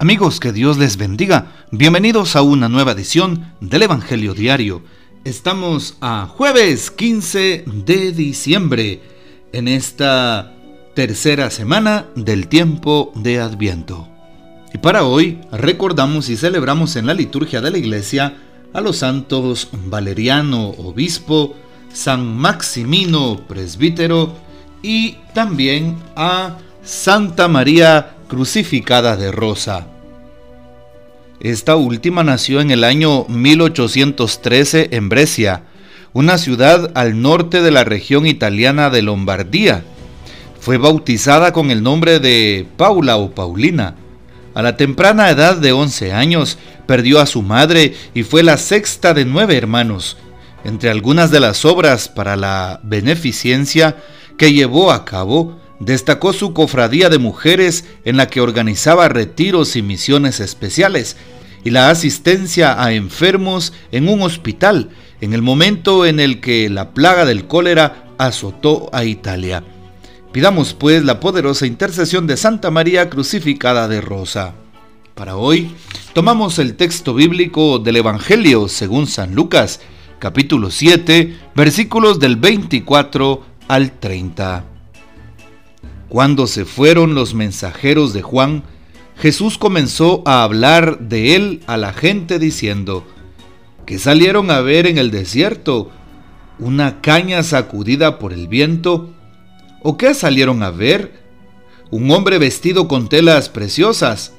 Amigos, que Dios les bendiga. Bienvenidos a una nueva edición del Evangelio Diario. Estamos a jueves 15 de diciembre, en esta tercera semana del tiempo de Adviento. Y para hoy recordamos y celebramos en la liturgia de la iglesia a los santos Valeriano, obispo, San Maximino, presbítero, y también a Santa María crucificada de rosa. Esta última nació en el año 1813 en Brescia, una ciudad al norte de la región italiana de Lombardía. Fue bautizada con el nombre de Paula o Paulina. A la temprana edad de 11 años perdió a su madre y fue la sexta de nueve hermanos. Entre algunas de las obras para la beneficencia que llevó a cabo, Destacó su cofradía de mujeres en la que organizaba retiros y misiones especiales y la asistencia a enfermos en un hospital en el momento en el que la plaga del cólera azotó a Italia. Pidamos pues la poderosa intercesión de Santa María crucificada de Rosa. Para hoy tomamos el texto bíblico del Evangelio según San Lucas, capítulo 7, versículos del 24 al 30. Cuando se fueron los mensajeros de Juan, Jesús comenzó a hablar de él a la gente diciendo, que salieron a ver en el desierto? ¿Una caña sacudida por el viento? ¿O qué salieron a ver? ¿Un hombre vestido con telas preciosas?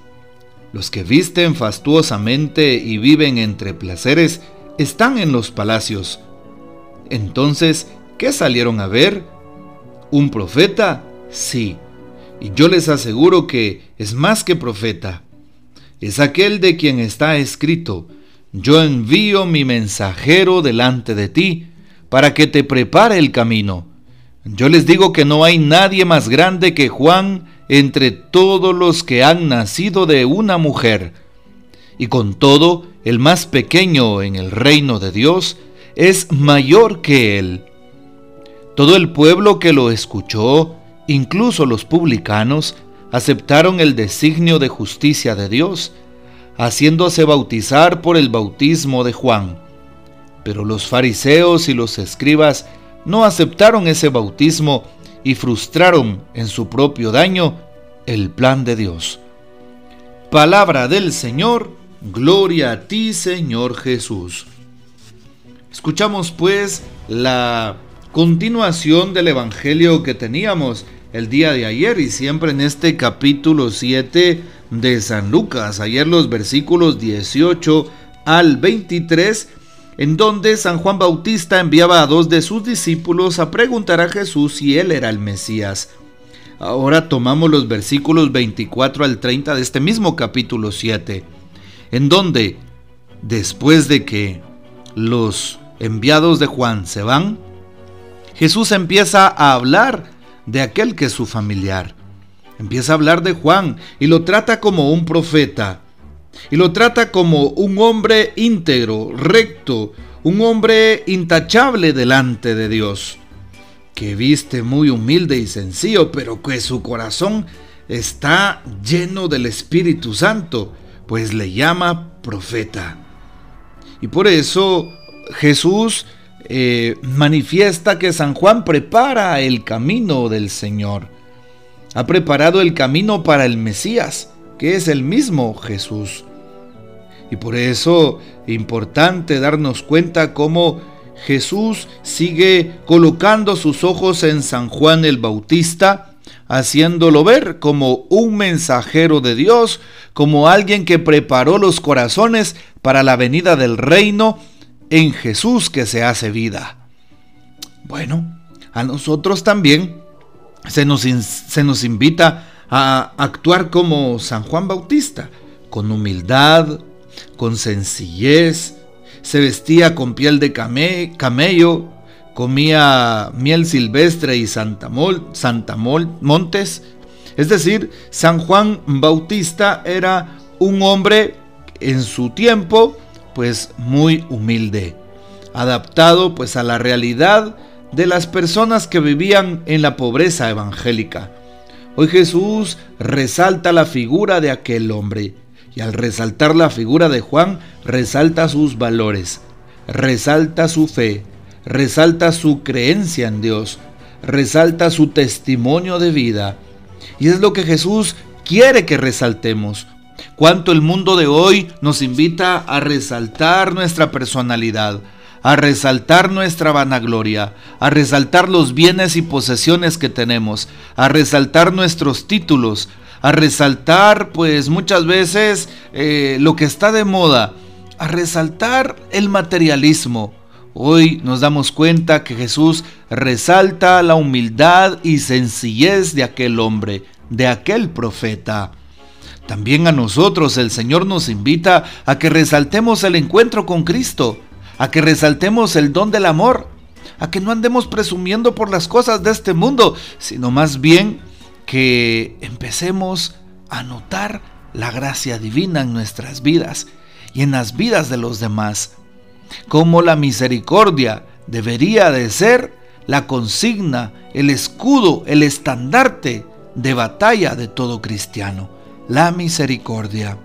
Los que visten fastuosamente y viven entre placeres están en los palacios. Entonces, ¿qué salieron a ver? ¿Un profeta? Sí, y yo les aseguro que es más que profeta. Es aquel de quien está escrito, yo envío mi mensajero delante de ti, para que te prepare el camino. Yo les digo que no hay nadie más grande que Juan entre todos los que han nacido de una mujer. Y con todo, el más pequeño en el reino de Dios es mayor que él. Todo el pueblo que lo escuchó Incluso los publicanos aceptaron el designio de justicia de Dios, haciéndose bautizar por el bautismo de Juan. Pero los fariseos y los escribas no aceptaron ese bautismo y frustraron en su propio daño el plan de Dios. Palabra del Señor, gloria a ti Señor Jesús. Escuchamos pues la continuación del Evangelio que teníamos el día de ayer y siempre en este capítulo 7 de San Lucas. Ayer los versículos 18 al 23 en donde San Juan Bautista enviaba a dos de sus discípulos a preguntar a Jesús si él era el Mesías. Ahora tomamos los versículos 24 al 30 de este mismo capítulo 7, en donde, después de que los enviados de Juan se van, Jesús empieza a hablar de aquel que es su familiar. Empieza a hablar de Juan y lo trata como un profeta. Y lo trata como un hombre íntegro, recto, un hombre intachable delante de Dios, que viste muy humilde y sencillo, pero que su corazón está lleno del Espíritu Santo, pues le llama profeta. Y por eso Jesús eh, manifiesta que San Juan prepara el camino del Señor. Ha preparado el camino para el Mesías, que es el mismo Jesús. Y por eso importante darnos cuenta cómo Jesús sigue colocando sus ojos en San Juan el Bautista, haciéndolo ver como un mensajero de Dios, como alguien que preparó los corazones para la venida del reino en Jesús que se hace vida. Bueno, a nosotros también se nos, se nos invita a actuar como San Juan Bautista, con humildad, con sencillez, se vestía con piel de camello, comía miel silvestre y Santa, Santa Montes. Es decir, San Juan Bautista era un hombre en su tiempo pues muy humilde, adaptado pues a la realidad de las personas que vivían en la pobreza evangélica. Hoy Jesús resalta la figura de aquel hombre, Y al resaltar la figura de Juan, resalta sus valores, resalta su fe, resalta su creencia en Dios, resalta su testimonio de vida. Y es lo que Jesús quiere que resaltemos. Cuánto el mundo de hoy nos invita a resaltar nuestra personalidad, a resaltar nuestra vanagloria, a resaltar los bienes y posesiones que tenemos, a resaltar nuestros títulos, a resaltar pues muchas veces eh, lo que está de moda, a resaltar el materialismo. Hoy nos damos cuenta que Jesús resalta la humildad y sencillez de aquel hombre, de aquel profeta. También a nosotros el Señor nos invita a que resaltemos el encuentro con Cristo, a que resaltemos el don del amor, a que no andemos presumiendo por las cosas de este mundo, sino más bien que empecemos a notar la gracia divina en nuestras vidas y en las vidas de los demás. Como la misericordia debería de ser la consigna, el escudo, el estandarte de batalla de todo cristiano. La misericordia.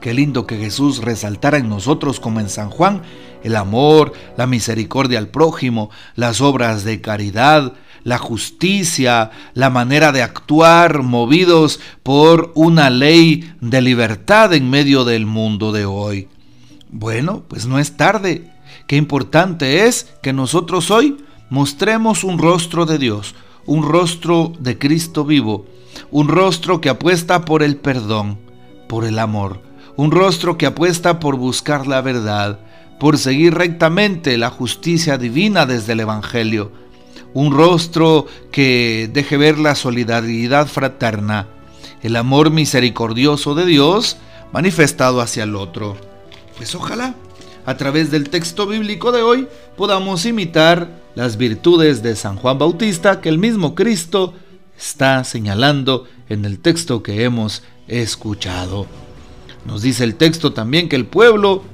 Qué lindo que Jesús resaltara en nosotros como en San Juan el amor, la misericordia al prójimo, las obras de caridad, la justicia, la manera de actuar movidos por una ley de libertad en medio del mundo de hoy. Bueno, pues no es tarde. Qué importante es que nosotros hoy mostremos un rostro de Dios, un rostro de Cristo vivo, un rostro que apuesta por el perdón, por el amor, un rostro que apuesta por buscar la verdad, por seguir rectamente la justicia divina desde el Evangelio, un rostro que deje ver la solidaridad fraterna, el amor misericordioso de Dios manifestado hacia el otro. Pues ojalá, a través del texto bíblico de hoy, podamos imitar las virtudes de San Juan Bautista que el mismo Cristo está señalando en el texto que hemos escuchado. Nos dice el texto también que el pueblo,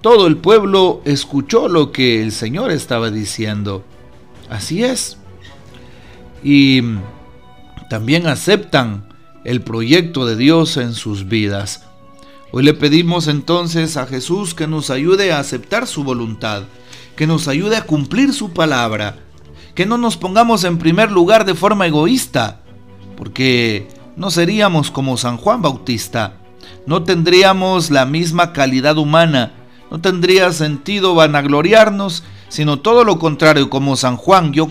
todo el pueblo escuchó lo que el Señor estaba diciendo. Así es. Y también aceptan el proyecto de Dios en sus vidas. Hoy le pedimos entonces a Jesús que nos ayude a aceptar su voluntad, que nos ayude a cumplir su palabra, que no nos pongamos en primer lugar de forma egoísta, porque no seríamos como San Juan Bautista, no tendríamos la misma calidad humana, no tendría sentido vanagloriarnos, sino todo lo contrario, como San Juan, yo,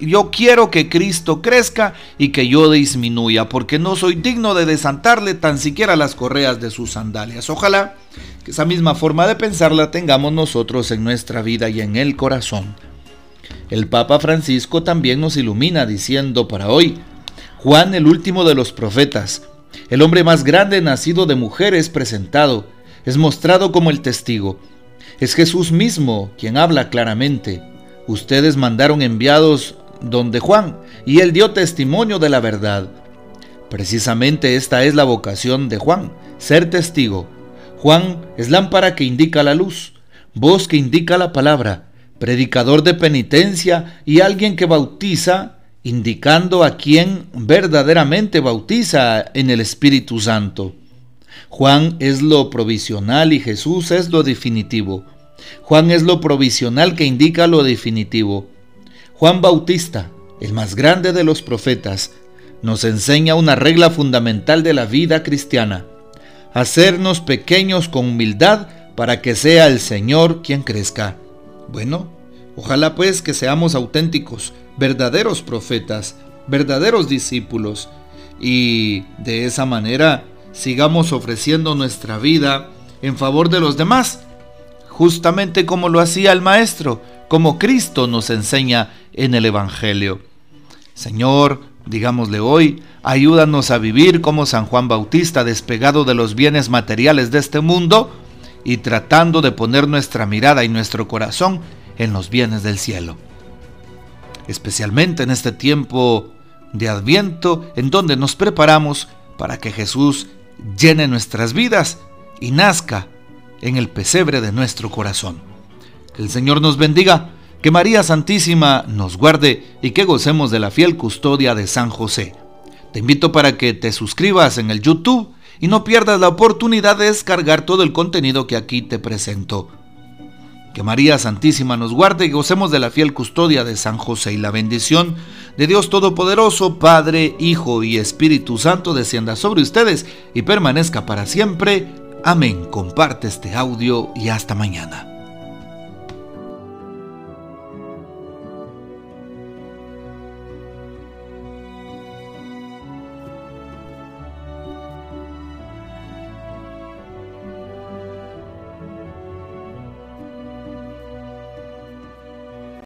yo quiero que Cristo crezca y que yo disminuya, porque no soy digno de desantarle tan siquiera las correas de sus sandalias. Ojalá que esa misma forma de pensar la tengamos nosotros en nuestra vida y en el corazón. El Papa Francisco también nos ilumina diciendo para hoy, Juan el último de los profetas, el hombre más grande nacido de mujeres presentado, es mostrado como el testigo. Es Jesús mismo quien habla claramente. Ustedes mandaron enviados donde Juan, y él dio testimonio de la verdad. Precisamente esta es la vocación de Juan, ser testigo. Juan es lámpara que indica la luz, voz que indica la palabra, predicador de penitencia y alguien que bautiza indicando a quien verdaderamente bautiza en el Espíritu Santo. Juan es lo provisional y Jesús es lo definitivo. Juan es lo provisional que indica lo definitivo. Juan Bautista, el más grande de los profetas, nos enseña una regla fundamental de la vida cristiana, hacernos pequeños con humildad para que sea el Señor quien crezca. Bueno, ojalá pues que seamos auténticos, verdaderos profetas, verdaderos discípulos, y de esa manera sigamos ofreciendo nuestra vida en favor de los demás, justamente como lo hacía el Maestro, como Cristo nos enseña en el Evangelio. Señor, digámosle hoy, ayúdanos a vivir como San Juan Bautista, despegado de los bienes materiales de este mundo y tratando de poner nuestra mirada y nuestro corazón en los bienes del cielo especialmente en este tiempo de Adviento, en donde nos preparamos para que Jesús llene nuestras vidas y nazca en el pesebre de nuestro corazón. Que el Señor nos bendiga, que María Santísima nos guarde y que gocemos de la fiel custodia de San José. Te invito para que te suscribas en el YouTube y no pierdas la oportunidad de descargar todo el contenido que aquí te presento. Que María Santísima nos guarde y gocemos de la fiel custodia de San José y la bendición de Dios Todopoderoso, Padre, Hijo y Espíritu Santo descienda sobre ustedes y permanezca para siempre. Amén. Comparte este audio y hasta mañana.